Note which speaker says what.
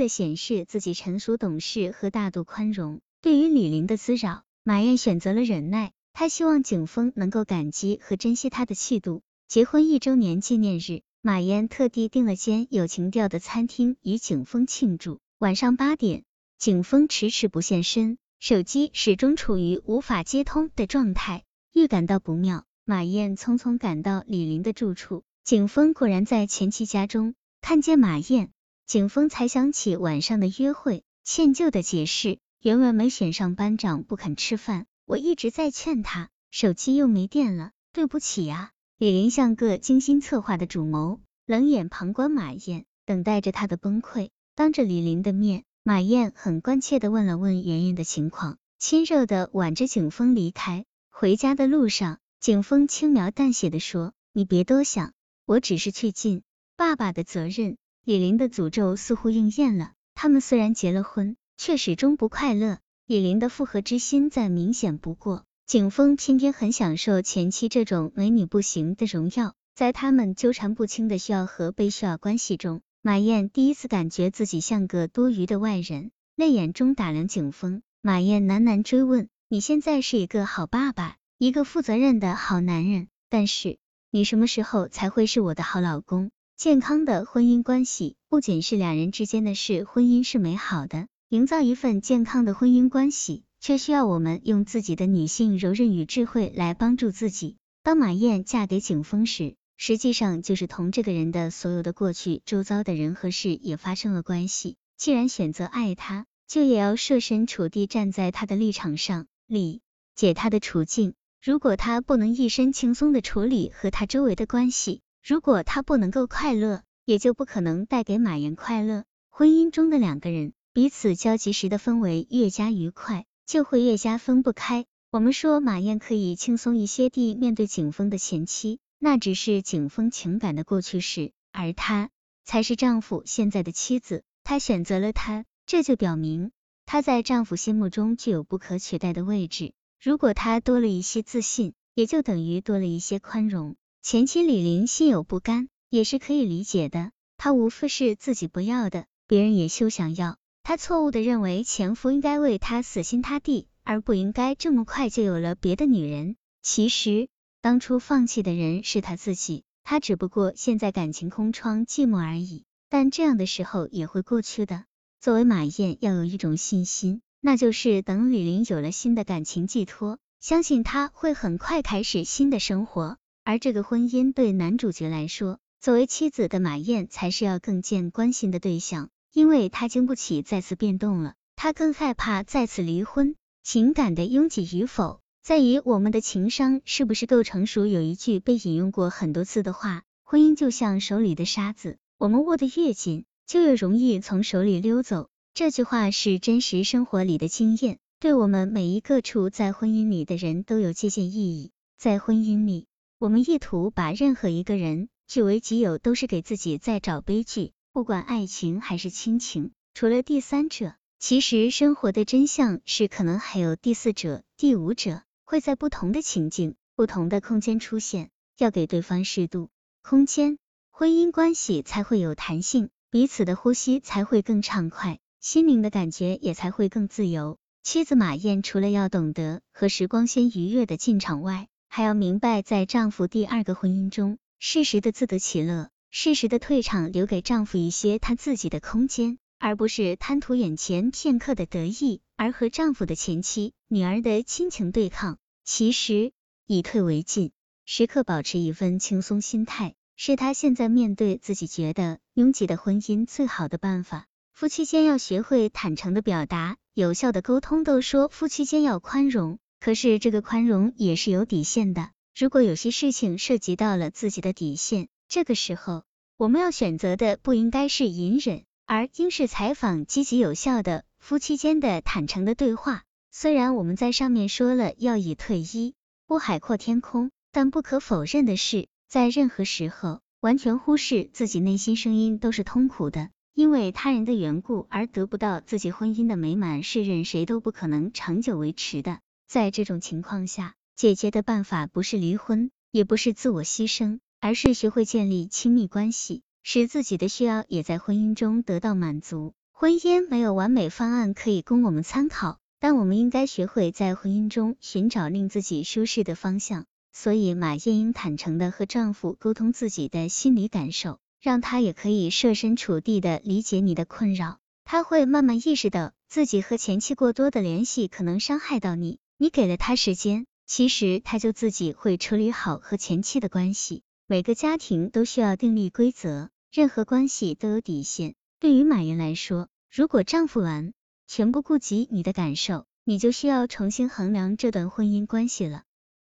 Speaker 1: 的显示自己成熟懂事和大度宽容。对于李林的滋扰，马燕选择了忍耐。她希望景峰能够感激和珍惜她的气度。结婚一周年纪念日，马燕特地订了间有情调的餐厅与景峰庆祝。晚上八点，景峰迟迟不现身，手机始终处于无法接通的状态。预感到不妙，马燕匆匆赶到李林的住处。景峰果然在前妻家中，看见马燕，景峰才想起晚上的约会，歉疚的解释，原文没选上班长不肯吃饭，我一直在劝他，手机又没电了，对不起呀。李林像个精心策划的主谋，冷眼旁观马燕，等待着他的崩溃。当着李林的面，马燕很关切的问了问圆圆的情况，亲热的挽着景峰离开。回家的路上，景峰轻描淡写的说：“你别多想。”我只是去尽爸爸的责任。李玲的诅咒似乎应验了，他们虽然结了婚，却始终不快乐。李玲的复合之心再明显不过，景峰偏偏很享受前妻这种美女不行的荣耀。在他们纠缠不清的需要和被需要关系中，马燕第一次感觉自己像个多余的外人，泪眼中打量景峰。马燕喃喃追问：“你现在是一个好爸爸，一个负责任的好男人，但是……”你什么时候才会是我的好老公？健康的婚姻关系不仅是两人之间的事，婚姻是美好的。营造一份健康的婚姻关系，却需要我们用自己的女性柔韧与智慧来帮助自己。当马燕嫁给景峰时，实际上就是同这个人的所有的过去、周遭的人和事也发生了关系。既然选择爱他，就也要设身处地站在他的立场上，理解他的处境。如果他不能一身轻松的处理和他周围的关系，如果他不能够快乐，也就不可能带给马燕快乐。婚姻中的两个人彼此交集时的氛围越加愉快，就会越加分不开。我们说马燕可以轻松一些地面对景峰的前妻，那只是景峰情感的过去式，而她才是丈夫现在的妻子。她选择了他，这就表明她在丈夫心目中具有不可取代的位置。如果她多了一些自信，也就等于多了一些宽容。前妻李玲心有不甘，也是可以理解的。她无非是自己不要的，别人也休想要。她错误的认为前夫应该为她死心塌地，而不应该这么快就有了别的女人。其实当初放弃的人是他自己，他只不过现在感情空窗寂寞而已。但这样的时候也会过去的。作为马燕，要有一种信心。那就是等李玲有了新的感情寄托，相信她会很快开始新的生活。而这个婚姻对男主角来说，作为妻子的马燕才是要更见关心的对象，因为她经不起再次变动了，她更害怕再次离婚。情感的拥挤与否，在于我们的情商是不是够成熟。有一句被引用过很多次的话：婚姻就像手里的沙子，我们握得越紧，就越容易从手里溜走。这句话是真实生活里的经验，对我们每一个处在婚姻里的人都有借鉴意义。在婚姻里，我们意图把任何一个人据为己有，都是给自己在找悲剧。不管爱情还是亲情，除了第三者，其实生活的真相是可能还有第四者、第五者，会在不同的情境、不同的空间出现。要给对方适度空间，婚姻关系才会有弹性，彼此的呼吸才会更畅快。心灵的感觉也才会更自由。妻子马燕除了要懂得和时光先愉悦的进场外，还要明白在丈夫第二个婚姻中，适时的自得其乐，适时的退场，留给丈夫一些他自己的空间，而不是贪图眼前片刻的得意，而和丈夫的前妻、女儿的亲情对抗。其实以退为进，时刻保持一份轻松心态，是他现在面对自己觉得拥挤的婚姻最好的办法。夫妻间要学会坦诚的表达，有效的沟通。都说夫妻间要宽容，可是这个宽容也是有底线的。如果有些事情涉及到了自己的底线，这个时候我们要选择的不应该是隐忍，而应是采访积极有效的夫妻间的坦诚的对话。虽然我们在上面说了要以退一步海阔天空，但不可否认的是，在任何时候完全忽视自己内心声音都是痛苦的。因为他人的缘故而得不到自己婚姻的美满，是任谁都不可能长久维持的。在这种情况下，解决的办法不是离婚，也不是自我牺牲，而是学会建立亲密关系，使自己的需要也在婚姻中得到满足。婚姻没有完美方案可以供我们参考，但我们应该学会在婚姻中寻找令自己舒适的方向。所以，马艳英坦诚的和丈夫沟通自己的心理感受，让他也可以设身处地的理解你的困扰。他会慢慢意识到自己和前妻过多的联系可能伤害到你，你给了他时间，其实他就自己会处理好和前妻的关系。每个家庭都需要订立规则，任何关系都有底线。对于马云来说，如果丈夫完全不顾及你的感受，你就需要重新衡量这段婚姻关系了。